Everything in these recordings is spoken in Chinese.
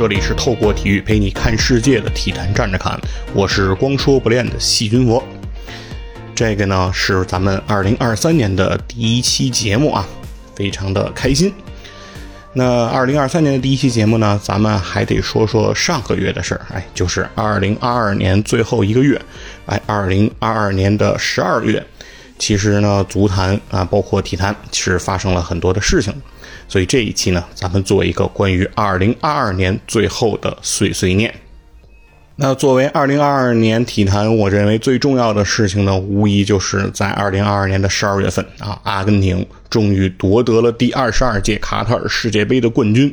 这里是透过体育陪你看世界的体坛站着看，我是光说不练的细菌佛。这个呢是咱们二零二三年的第一期节目啊，非常的开心。那二零二三年的第一期节目呢，咱们还得说说上个月的事儿，哎，就是二零二二年最后一个月，哎，二零二二年的十二月，其实呢，足坛啊，包括体坛，是发生了很多的事情。所以这一期呢，咱们做一个关于二零二二年最后的碎碎念。那作为二零二二年体坛，我认为最重要的事情呢，无疑就是在二零二二年的十二月份啊，阿根廷终于夺得了第二十二届卡塔尔世界杯的冠军。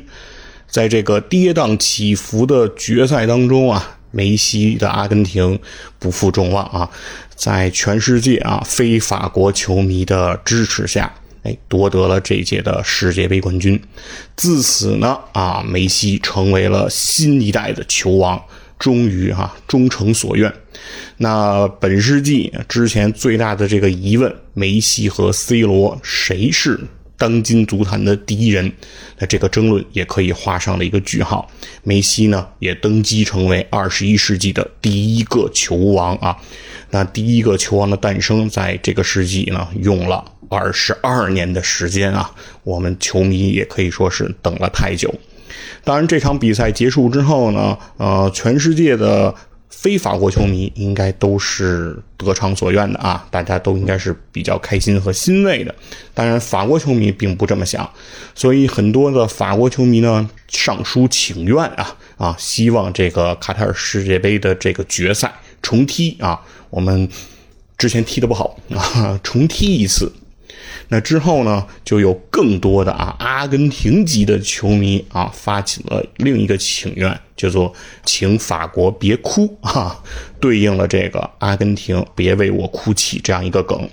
在这个跌宕起伏的决赛当中啊，梅西的阿根廷不负众望啊，在全世界啊非法国球迷的支持下。夺得了这届的世界杯冠军，自此呢，啊，梅西成为了新一代的球王，终于哈终成所愿。那本世纪之前最大的这个疑问，梅西和 C 罗谁是当今足坛的第一人？那这个争论也可以画上了一个句号。梅西呢，也登基成为二十一世纪的第一个球王啊。那第一个球王的诞生，在这个世纪呢，用了。二十二年的时间啊，我们球迷也可以说是等了太久。当然，这场比赛结束之后呢，呃，全世界的非法国球迷应该都是得偿所愿的啊，大家都应该是比较开心和欣慰的。当然，法国球迷并不这么想，所以很多的法国球迷呢上书请愿啊啊，希望这个卡塔尔世界杯的这个决赛重踢啊，我们之前踢的不好啊，重踢一次。那之后呢，就有更多的啊阿根廷籍的球迷啊发起了另一个请愿，叫做“请法国别哭”啊，对应了这个阿根廷“别为我哭泣”这样一个梗，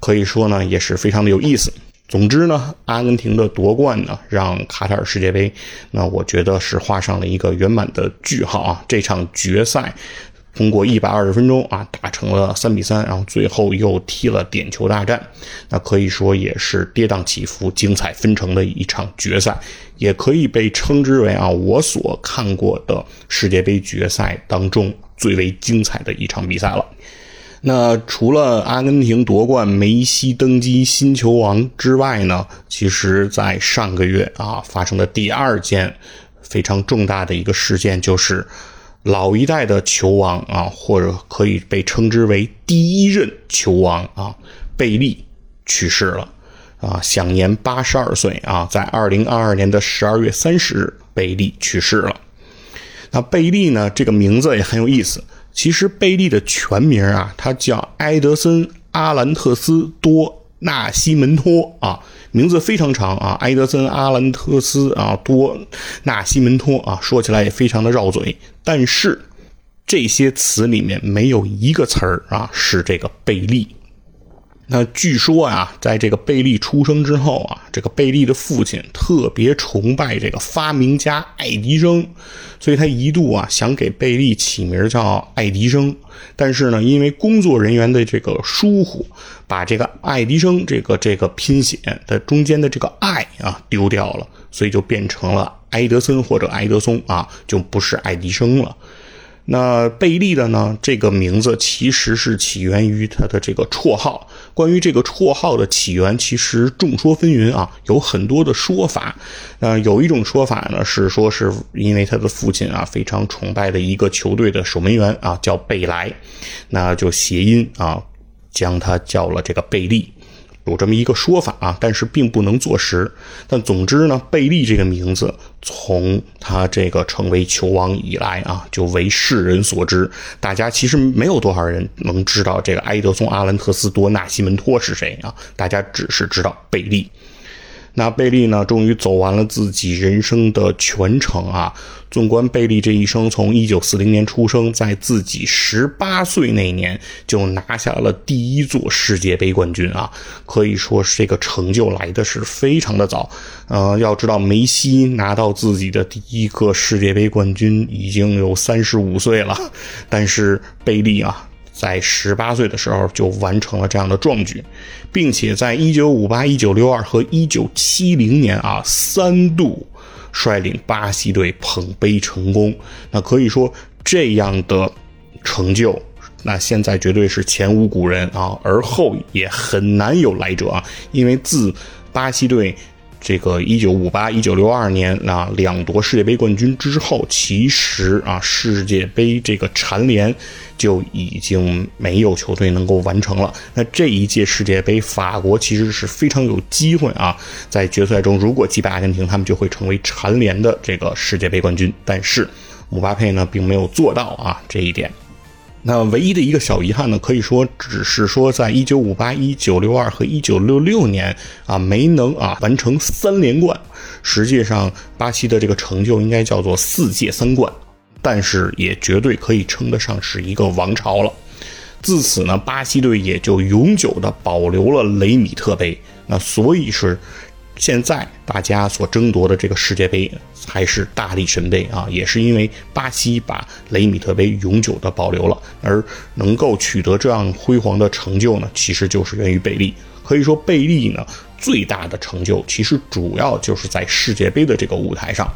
可以说呢也是非常的有意思。总之呢，阿根廷的夺冠呢，让卡塔尔世界杯，那我觉得是画上了一个圆满的句号啊。这场决赛。通过一百二十分钟啊，打成了三比三，然后最后又踢了点球大战，那可以说也是跌宕起伏、精彩纷呈的一场决赛，也可以被称之为啊我所看过的世界杯决赛当中最为精彩的一场比赛了。那除了阿根廷夺冠、梅西登基新球王之外呢，其实在上个月啊发生的第二件非常重大的一个事件就是。老一代的球王啊，或者可以被称之为第一任球王啊，贝利去世了啊，享年八十二岁啊，在二零二二年的十二月三十日，贝利去世了。那贝利呢，这个名字也很有意思。其实贝利的全名啊，他叫埃德森·阿兰特斯多纳西门托啊。名字非常长啊，埃德森·阿兰特斯啊，多纳西门托啊，说起来也非常的绕嘴。但是这些词里面没有一个词儿啊是这个贝利。那据说啊，在这个贝利出生之后啊，这个贝利的父亲特别崇拜这个发明家爱迪生，所以他一度啊想给贝利起名叫爱迪生。但是呢，因为工作人员的这个疏忽，把这个爱迪生这个这个拼写的中间的这个爱啊丢掉了，所以就变成了埃德森或者埃德松啊，就不是爱迪生了。那贝利的呢？这个名字其实是起源于他的这个绰号。关于这个绰号的起源，其实众说纷纭啊，有很多的说法。呃，有一种说法呢是说是因为他的父亲啊非常崇拜的一个球队的守门员啊叫贝莱，那就谐音啊将他叫了这个贝利。有这么一个说法啊，但是并不能坐实。但总之呢，贝利这个名字从他这个成为球王以来啊，就为世人所知。大家其实没有多少人能知道这个埃德松·阿兰特斯多·纳西门托是谁啊，大家只是知道贝利。那贝利呢，终于走完了自己人生的全程啊！纵观贝利这一生，从1940年出生，在自己18岁那年就拿下了第一座世界杯冠军啊！可以说是这个成就来的是非常的早。呃，要知道梅西拿到自己的第一个世界杯冠军已经有35岁了，但是贝利啊。在十八岁的时候就完成了这样的壮举，并且在一九五八、一九六二和一九七零年啊三度率领巴西队捧杯成功。那可以说这样的成就，那现在绝对是前无古人啊，而后也很难有来者啊，因为自巴西队。这个一九五八、一九六二年啊，两夺世界杯冠军之后，其实啊，世界杯这个蝉联就已经没有球队能够完成了。那这一届世界杯，法国其实是非常有机会啊，在决赛中如果击败阿根廷，他们就会成为蝉联的这个世界杯冠军。但是姆巴佩呢，并没有做到啊这一点。那唯一的一个小遗憾呢，可以说只是说，在一九五八、一九六二和一九六六年啊，没能啊完成三连冠。实际上，巴西的这个成就应该叫做四届三冠，但是也绝对可以称得上是一个王朝了。自此呢，巴西队也就永久的保留了雷米特杯。那所以是。现在大家所争夺的这个世界杯还是大力神杯啊，也是因为巴西把雷米特杯永久的保留了，而能够取得这样辉煌的成就呢，其实就是源于贝利。可以说，贝利呢最大的成就，其实主要就是在世界杯的这个舞台上。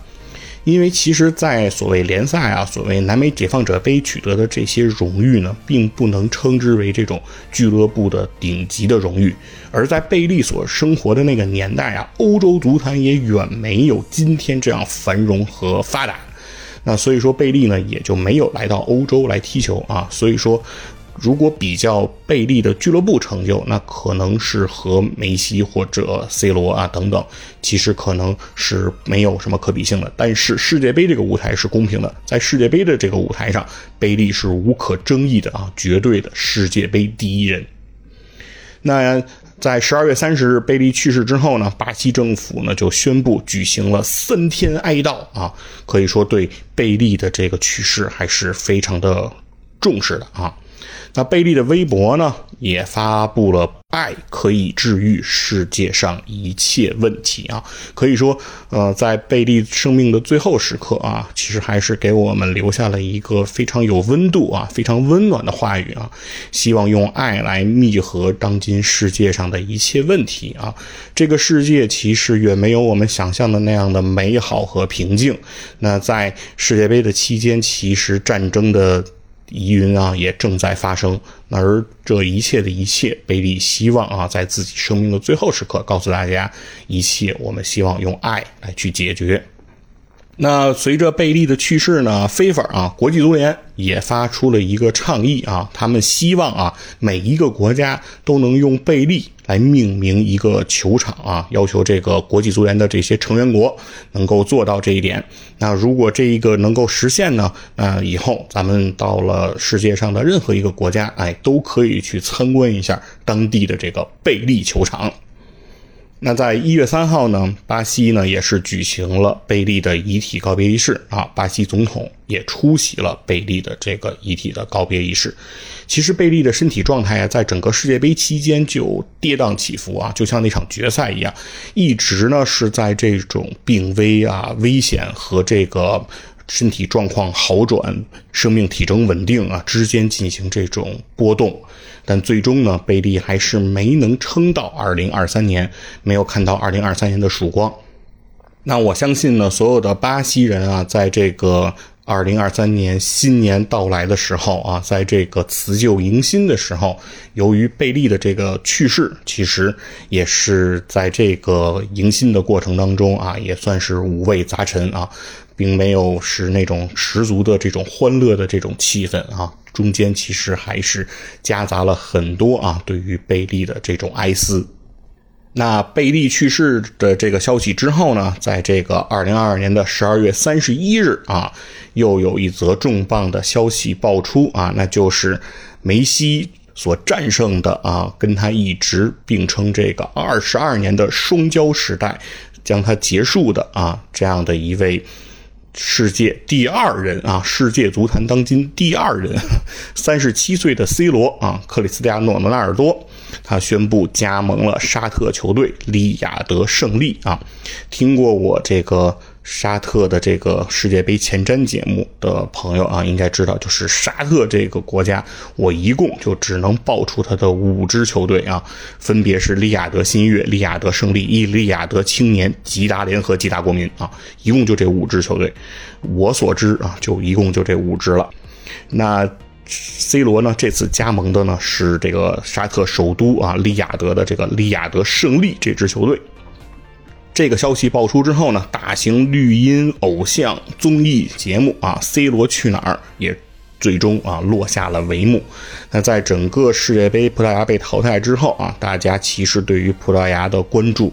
因为其实，在所谓联赛啊，所谓南美解放者杯取得的这些荣誉呢，并不能称之为这种俱乐部的顶级的荣誉。而在贝利所生活的那个年代啊，欧洲足坛也远没有今天这样繁荣和发达。那所以说，贝利呢也就没有来到欧洲来踢球啊。所以说。如果比较贝利的俱乐部成就，那可能是和梅西或者 C 罗啊等等，其实可能是没有什么可比性的。但是世界杯这个舞台是公平的，在世界杯的这个舞台上，贝利是无可争议的啊，绝对的世界杯第一人。那在十二月三十日贝利去世之后呢，巴西政府呢就宣布举行了三天哀悼啊，可以说对贝利的这个去世还是非常的重视的啊。那贝利的微博呢，也发布了“爱可以治愈世界上一切问题”啊，可以说，呃，在贝利生命的最后时刻啊，其实还是给我们留下了一个非常有温度啊、非常温暖的话语啊，希望用爱来密合当今世界上的一切问题啊。这个世界其实远没有我们想象的那样的美好和平静。那在世界杯的期间，其实战争的。疑云啊，也正在发生。而这一切的一切，贝利希望啊，在自己生命的最后时刻，告诉大家，一切我们希望用爱来去解决。那随着贝利的去世呢，非法啊，国际足联也发出了一个倡议啊，他们希望啊，每一个国家都能用贝利来命名一个球场啊，要求这个国际足联的这些成员国能够做到这一点。那如果这一个能够实现呢，那以后咱们到了世界上的任何一个国家，哎，都可以去参观一下当地的这个贝利球场。那在一月三号呢，巴西呢也是举行了贝利的遗体告别仪式啊，巴西总统也出席了贝利的这个遗体的告别仪式。其实贝利的身体状态啊，在整个世界杯期间就跌宕起伏啊，就像那场决赛一样，一直呢是在这种病危啊、危险和这个身体状况好转、生命体征稳定啊之间进行这种波动。但最终呢，贝利还是没能撑到二零二三年，没有看到二零二三年的曙光。那我相信呢，所有的巴西人啊，在这个二零二三年新年到来的时候啊，在这个辞旧迎新的时候，由于贝利的这个去世，其实也是在这个迎新的过程当中啊，也算是五味杂陈啊，并没有是那种十足的这种欢乐的这种气氛啊。中间其实还是夹杂了很多啊，对于贝利的这种哀思。那贝利去世的这个消息之后呢，在这个二零二二年的十二月三十一日啊，又有一则重磅的消息爆出啊，那就是梅西所战胜的啊，跟他一直并称这个二十二年的双骄时代，将他结束的啊，这样的一位。世界第二人啊，世界足坛当今第二人，三十七岁的 C 罗啊，克里斯蒂亚诺·罗纳尔多，他宣布加盟了沙特球队利雅得胜利啊。听过我这个沙特的这个世界杯前瞻节目的朋友啊，应该知道，就是沙特这个国家，我一共就只能报出他的五支球队啊，分别是利雅得新月、利雅得胜利、伊利雅得青年、吉达联合、吉达国民啊，一共就这五支球队。我所知啊，就一共就这五支了。那 C 罗呢，这次加盟的呢是这个沙特首都啊利雅得的这个利雅得胜利这支球队。这个消息爆出之后呢，大型绿茵偶像综艺节目啊，C 罗去哪儿也最终啊落下了帷幕。那在整个世界杯葡萄牙被淘汰之后啊，大家其实对于葡萄牙的关注，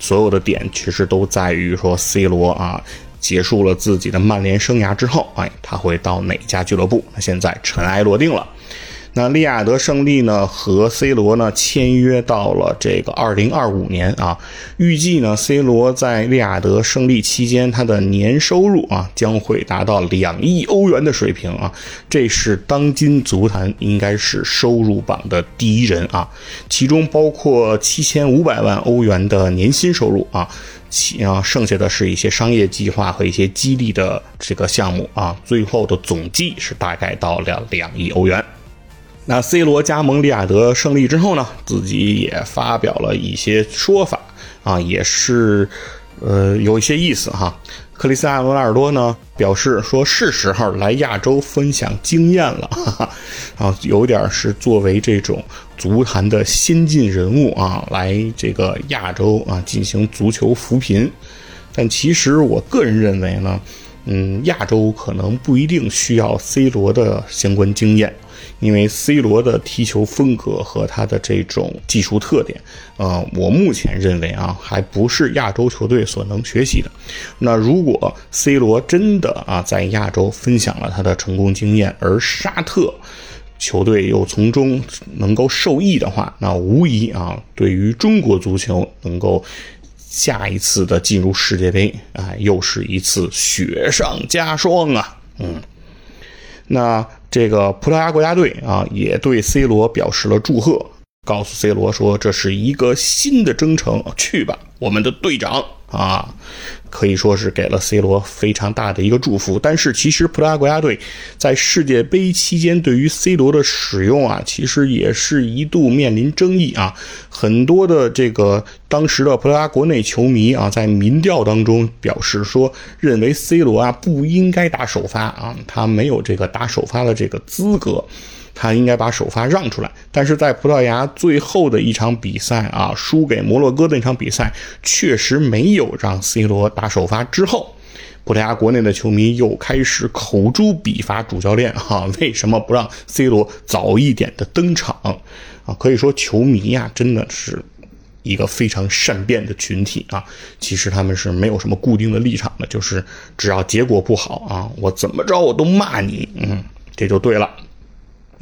所有的点其实都在于说 C 罗啊结束了自己的曼联生涯之后，哎，他会到哪家俱乐部？那现在尘埃落定了。那利亚德胜利呢和 C 罗呢签约到了这个二零二五年啊，预计呢 C 罗在利亚德胜利期间他的年收入啊将会达到两亿欧元的水平啊，这是当今足坛应该是收入榜的第一人啊，其中包括七千五百万欧元的年薪收入啊，其啊剩下的是一些商业计划和一些激励的这个项目啊，最后的总计是大概到了两亿欧元。那 C 罗加盟利雅得胜利之后呢，自己也发表了一些说法啊，也是，呃，有一些意思哈。克里斯蒂亚·罗纳尔多呢表示说，是时候来亚洲分享经验了，哈哈，啊，有点是作为这种足坛的先进人物啊，来这个亚洲啊进行足球扶贫。但其实我个人认为呢，嗯，亚洲可能不一定需要 C 罗的相关经验。因为 C 罗的踢球风格和他的这种技术特点，呃，我目前认为啊，还不是亚洲球队所能学习的。那如果 C 罗真的啊在亚洲分享了他的成功经验，而沙特球队又从中能够受益的话，那无疑啊，对于中国足球能够下一次的进入世界杯啊，又是一次雪上加霜啊，嗯，那。这个葡萄牙国家队啊，也对 C 罗表示了祝贺，告诉 C 罗说这是一个新的征程，去吧，我们的队长啊。可以说是给了 C 罗非常大的一个祝福，但是其实葡萄牙国家队在世界杯期间对于 C 罗的使用啊，其实也是一度面临争议啊。很多的这个当时的葡萄牙国内球迷啊，在民调当中表示说，认为 C 罗啊不应该打首发啊，他没有这个打首发的这个资格。他应该把首发让出来，但是在葡萄牙最后的一场比赛啊，输给摩洛哥的那场比赛，确实没有让 C 罗打首发。之后，葡萄牙国内的球迷又开始口诛笔伐主教练哈，为什么不让 C 罗早一点的登场啊？可以说，球迷呀，真的是一个非常善变的群体啊。其实他们是没有什么固定的立场的，就是只要结果不好啊，我怎么着我都骂你，嗯，这就对了。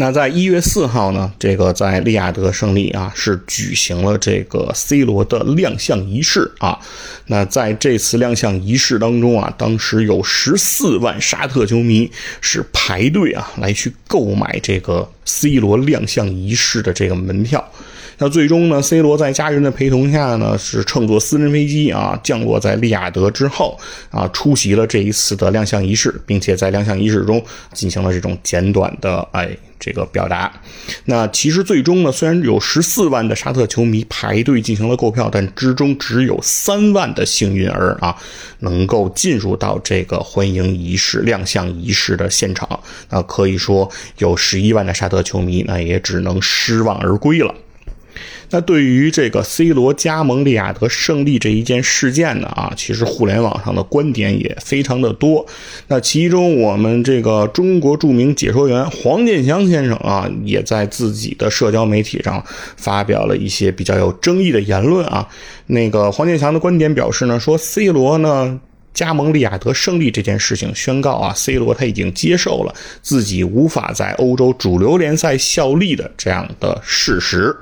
那在一月四号呢，这个在利雅得胜利啊，是举行了这个 C 罗的亮相仪式啊。那在这次亮相仪式当中啊，当时有十四万沙特球迷是排队啊来去购买这个 C 罗亮相仪式的这个门票。那最终呢，C 罗在家人的陪同下呢，是乘坐私人飞机啊，降落在利雅得之后啊，出席了这一次的亮相仪式，并且在亮相仪式中进行了这种简短的哎这个表达。那其实最终呢，虽然有十四万的沙特球迷排队进行了购票，但之中只有三万的幸运儿啊，能够进入到这个欢迎仪式、亮相仪式的现场。那可以说，有十一万的沙特球迷，那也只能失望而归了。那对于这个 C 罗加盟利雅得胜利这一件事件呢，啊，其实互联网上的观点也非常的多。那其中我们这个中国著名解说员黄健翔先生啊，也在自己的社交媒体上发表了一些比较有争议的言论啊。那个黄健翔的观点表示呢，说 C 罗呢加盟利雅得胜利这件事情，宣告啊，C 罗他已经接受了自己无法在欧洲主流联赛效力的这样的事实。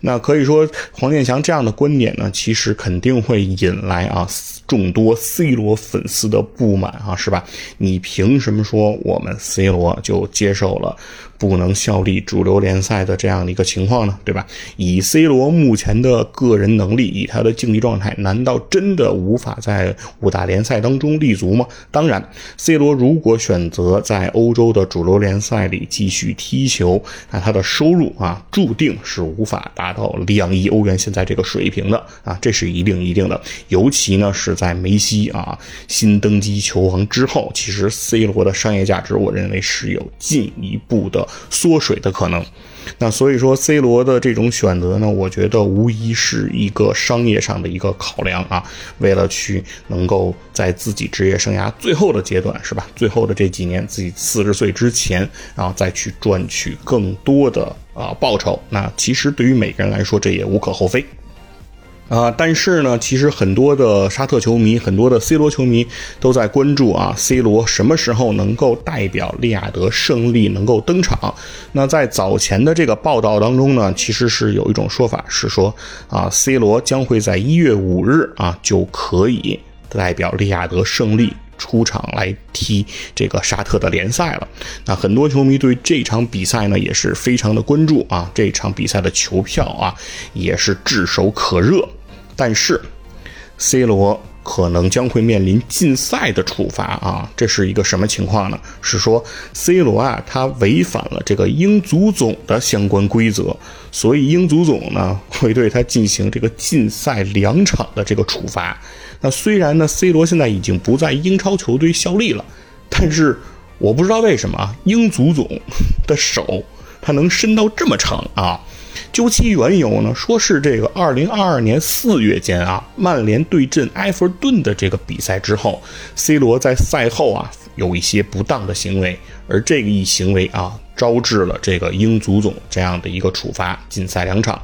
那可以说，黄健翔这样的观点呢，其实肯定会引来啊众多 C 罗粉丝的不满啊，是吧？你凭什么说我们 C 罗就接受了不能效力主流联赛的这样的一个情况呢？对吧？以 C 罗目前的个人能力，以他的竞技状态，难道真的无法在五大联赛当中立足吗？当然，C 罗如果选择在欧洲的主流联赛里继续踢球，那他的收入啊，注定是无法达到两亿欧元现在这个水平的啊，这是一定一定的。尤其呢是在梅西啊新登基球王之后，其实 C 罗的商业价值，我认为是有进一步的缩水的可能。那所以说，C 罗的这种选择呢，我觉得无疑是一个商业上的一个考量啊。为了去能够在自己职业生涯最后的阶段，是吧？最后的这几年，自己四十岁之前，然后再去赚取更多的啊报酬。那其实对于每个人来说，这也无可厚非。啊，但是呢，其实很多的沙特球迷，很多的 C 罗球迷都在关注啊，C 罗什么时候能够代表利雅得胜利能够登场？那在早前的这个报道当中呢，其实是有一种说法是说啊，C 罗将会在一月五日啊就可以代表利雅得胜利出场来踢这个沙特的联赛了。那很多球迷对这场比赛呢也是非常的关注啊，这场比赛的球票啊也是炙手可热。但是，C 罗可能将会面临禁赛的处罚啊！这是一个什么情况呢？是说 C 罗啊，他违反了这个英足总的相关规则，所以英足总呢会对他进行这个禁赛两场的这个处罚。那虽然呢，C 罗现在已经不在英超球队效力了，但是我不知道为什么啊，英足总的手他能伸到这么长啊！究其缘由呢，说是这个二零二二年四月间啊，曼联对阵埃弗顿的这个比赛之后，C 罗在赛后啊有一些不当的行为，而这个一行为啊，招致了这个英足总这样的一个处罚，禁赛两场。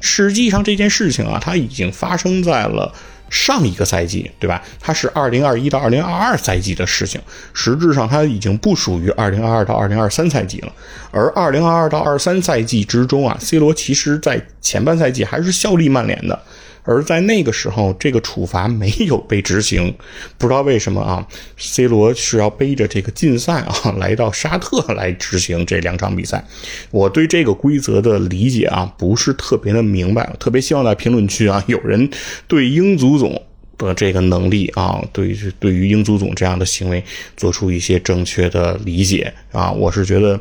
实际上这件事情啊，它已经发生在了。上一个赛季，对吧？它是二零二一到二零二二赛季的事情，实质上它已经不属于二零二二到二零二三赛季了。而二零二二到二三赛季之中啊，C 罗其实在前半赛季还是效力曼联的。而在那个时候，这个处罚没有被执行，不知道为什么啊？C 罗是要背着这个禁赛啊，来到沙特来执行这两场比赛。我对这个规则的理解啊，不是特别的明白，特别希望在评论区啊，有人对英足总的这个能力啊，对对于英足总这样的行为做出一些正确的理解啊。我是觉得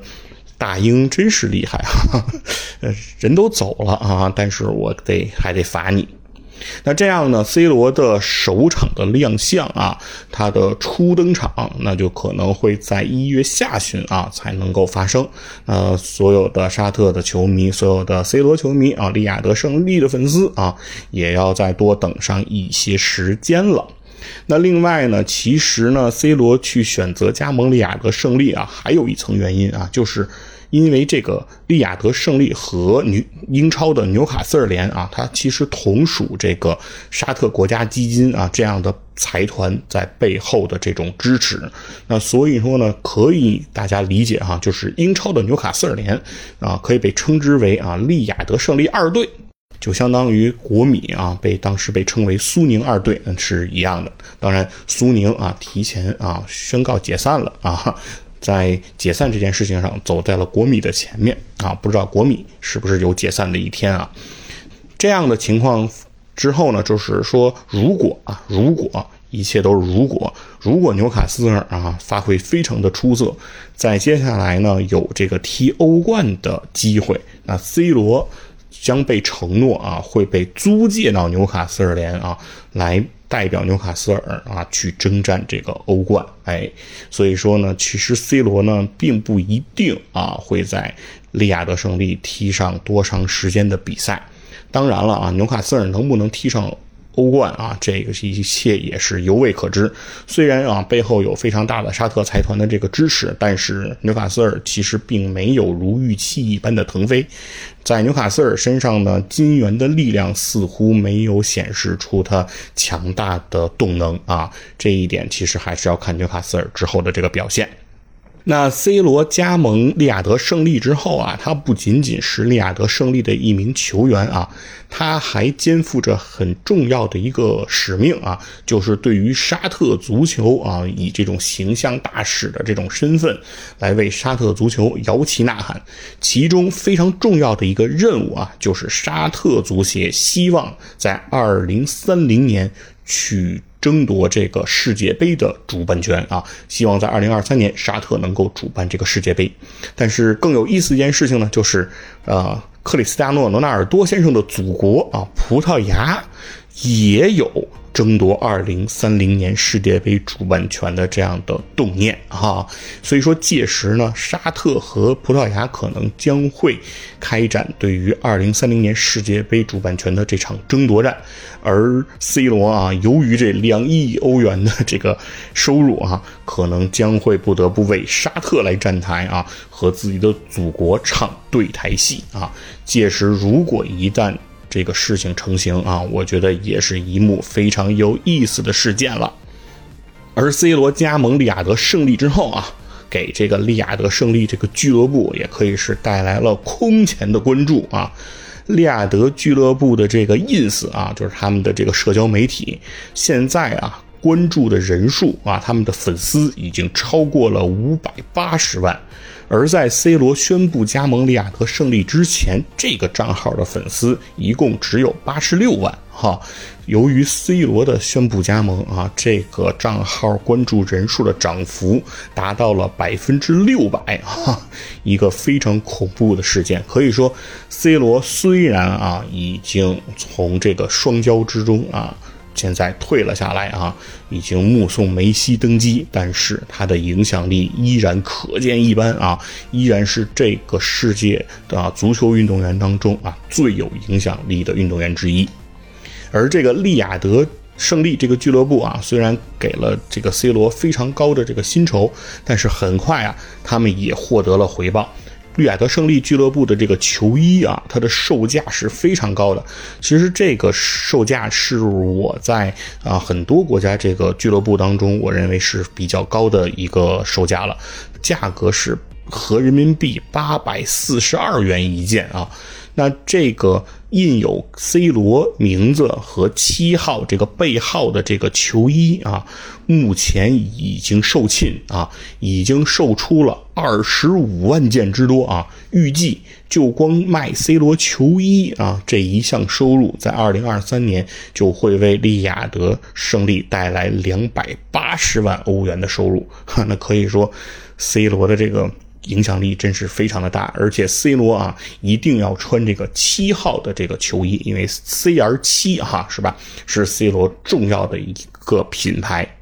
大英真是厉害啊，人都走了啊，但是我得还得罚你。那这样呢？C 罗的首场的亮相啊，他的初登场，那就可能会在一月下旬啊才能够发生。呃，所有的沙特的球迷，所有的 C 罗球迷啊，利雅得胜利的粉丝啊，也要再多等上一些时间了。那另外呢，其实呢，C 罗去选择加盟利雅得胜利啊，还有一层原因啊，就是。因为这个利雅得胜利和纽英超的纽卡斯尔联啊，它其实同属这个沙特国家基金啊这样的财团在背后的这种支持。那所以说呢，可以大家理解哈，就是英超的纽卡斯尔联啊，可以被称之为啊利雅得胜利二队，就相当于国米啊被当时被称为苏宁二队，嗯是一样的。当然，苏宁啊提前啊宣告解散了啊。在解散这件事情上，走在了国米的前面啊！不知道国米是不是有解散的一天啊？这样的情况之后呢，就是说，如果啊，如果一切都是如果，如果纽卡斯尔啊发挥非常的出色，在接下来呢有这个踢欧冠的机会，那 C 罗将被承诺啊会被租借到纽卡斯尔联啊来。代表纽卡斯尔啊去征战这个欧冠，哎，所以说呢，其实 C 罗呢并不一定啊会在利亚德胜利踢上多长时间的比赛。当然了啊，纽卡斯尔能不能踢上？欧冠啊，这个是一切也是犹未可知。虽然啊，背后有非常大的沙特财团的这个支持，但是纽卡斯尔其实并没有如预期一般的腾飞。在纽卡斯尔身上呢，金元的力量似乎没有显示出它强大的动能啊。这一点其实还是要看纽卡斯尔之后的这个表现。那 C 罗加盟利雅得胜利之后啊，他不仅仅是利雅得胜利的一名球员啊，他还肩负着很重要的一个使命啊，就是对于沙特足球啊，以这种形象大使的这种身份，来为沙特足球摇旗呐喊。其中非常重要的一个任务啊，就是沙特足协希望在二零三零年去。争夺这个世界杯的主办权啊，希望在二零二三年沙特能够主办这个世界杯。但是更有意思一件事情呢，就是呃，克里斯蒂亚诺·罗纳尔多先生的祖国啊，葡萄牙也有。争夺二零三零年世界杯主办权的这样的动念哈，所以说届时呢，沙特和葡萄牙可能将会开展对于二零三零年世界杯主办权的这场争夺战，而 C 罗啊，由于这两亿欧元的这个收入啊，可能将会不得不为沙特来站台啊，和自己的祖国唱对台戏啊。届时如果一旦这个事情成型啊，我觉得也是一幕非常有意思的事件了。而 C 罗加盟利雅得胜利之后啊，给这个利雅得胜利这个俱乐部也可以是带来了空前的关注啊。利雅得俱乐部的这个 ins 啊，就是他们的这个社交媒体，现在啊关注的人数啊，他们的粉丝已经超过了五百八十万。而在 C 罗宣布加盟利雅得胜利之前，这个账号的粉丝一共只有八十六万。哈，由于 C 罗的宣布加盟啊，这个账号关注人数的涨幅达到了百分之六百哈，一个非常恐怖的事件。可以说，C 罗虽然啊已经从这个双骄之中啊。现在退了下来啊，已经目送梅西登基，但是他的影响力依然可见一斑啊，依然是这个世界的足球运动员当中啊最有影响力的运动员之一。而这个利雅得胜利这个俱乐部啊，虽然给了这个 C 罗非常高的这个薪酬，但是很快啊，他们也获得了回报。绿雅得胜利俱乐部的这个球衣啊，它的售价是非常高的。其实这个售价是我在啊很多国家这个俱乐部当中，我认为是比较高的一个售价了，价格是合人民币八百四十二元一件啊。那这个印有 C 罗名字和七号这个背号的这个球衣啊，目前已经售罄啊，已经售出了二十五万件之多啊。预计就光卖 C 罗球衣啊这一项收入，在二零二三年就会为利雅得胜利带来两百八十万欧元的收入。哈，那可以说 C 罗的这个。影响力真是非常的大，而且 C 罗啊一定要穿这个七号的这个球衣，因为 CR 七哈是吧？是 C 罗重要的一个品牌。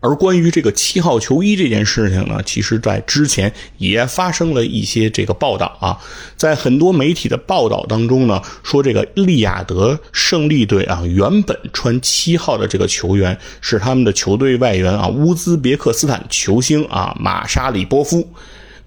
而关于这个七号球衣这件事情呢，其实在之前也发生了一些这个报道啊，在很多媒体的报道当中呢，说这个利雅得胜利队啊，原本穿七号的这个球员是他们的球队外援啊，乌兹别克斯坦球星啊马沙里波夫。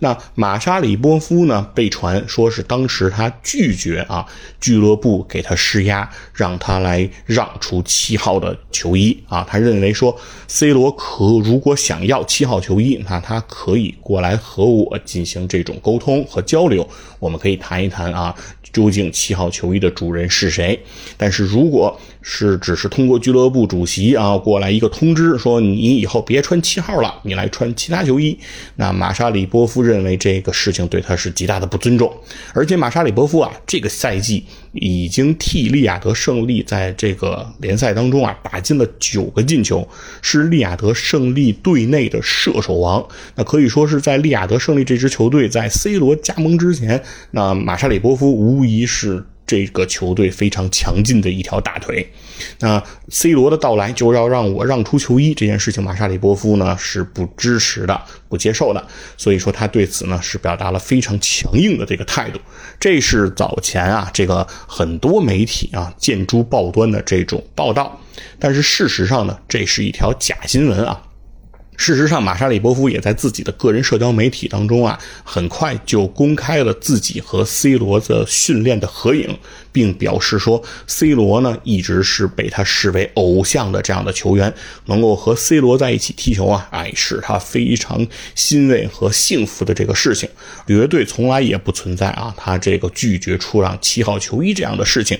那马沙里波夫呢？被传说是当时他拒绝啊，俱乐部给他施压，让他来让出七号的球衣啊。他认为说，C 罗可如果想要七号球衣，那他可以过来和我进行这种沟通和交流，我们可以谈一谈啊，究竟七号球衣的主人是谁？但是如果是只是通过俱乐部主席啊过来一个通知，说你以后别穿七号了，你来穿其他球衣。那马沙里波夫认认为这个事情对他是极大的不尊重，而且马沙里波夫啊这个赛季已经替利亚德胜利在这个联赛当中啊打进了九个进球，是利亚德胜利队内的射手王。那可以说是在利亚德胜利这支球队在 C 罗加盟之前，那马沙里波夫无疑是。这个球队非常强劲的一条大腿，那 C 罗的到来就要让我让出球衣这件事情，马沙里波夫呢是不支持的、不接受的，所以说他对此呢是表达了非常强硬的这个态度。这是早前啊这个很多媒体啊见诸报端的这种报道，但是事实上呢，这是一条假新闻啊。事实上，马沙里波夫也在自己的个人社交媒体当中啊，很快就公开了自己和 C 罗的训练的合影，并表示说，C 罗呢一直是被他视为偶像的这样的球员，能够和 C 罗在一起踢球啊，哎，是他非常欣慰和幸福的这个事情。里约队从来也不存在啊，他这个拒绝出让七号球衣这样的事情。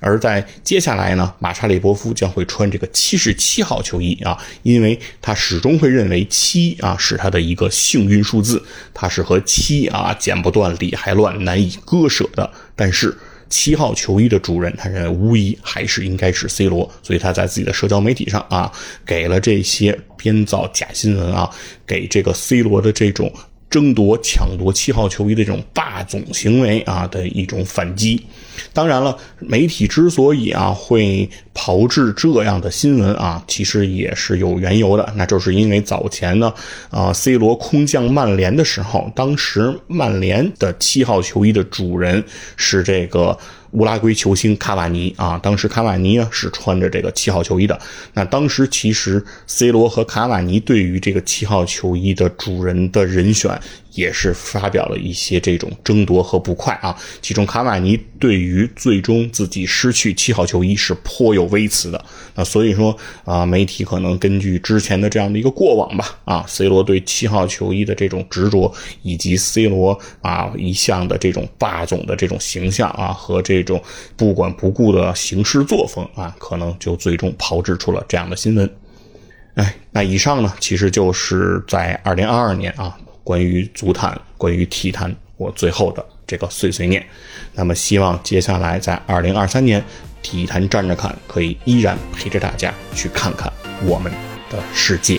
而在接下来呢，马查里波夫将会穿这个七十七号球衣啊，因为他始终会认为七啊是他的一个幸运数字，他是和七啊剪不断理还乱，难以割舍的。但是七号球衣的主人，他认为无疑还是应该是 C 罗，所以他在自己的社交媒体上啊，给了这些编造假新闻啊，给这个 C 罗的这种。争夺、抢夺七号球衣的这种霸总行为啊的一种反击。当然了，媒体之所以啊会炮制这样的新闻啊，其实也是有缘由的。那就是因为早前呢，啊，C 罗空降曼联的时候，当时曼联的七号球衣的主人是这个。乌拉圭球星卡瓦尼啊，当时卡瓦尼啊是穿着这个七号球衣的。那当时其实 C 罗和卡瓦尼对于这个七号球衣的主人的人选。也是发表了一些这种争夺和不快啊，其中卡瓦尼对于最终自己失去七号球衣是颇有微词的。那所以说啊，媒体可能根据之前的这样的一个过往吧，啊，C 罗对七号球衣的这种执着，以及 C 罗啊一向的这种霸总的这种形象啊，和这种不管不顾的行事作风啊，可能就最终炮制出了这样的新闻。哎，那以上呢，其实就是在二零二二年啊。关于足坛，关于体坛，我最后的这个碎碎念。那么，希望接下来在二零二三年，体坛站着看可以依然陪着大家去看看我们的世界。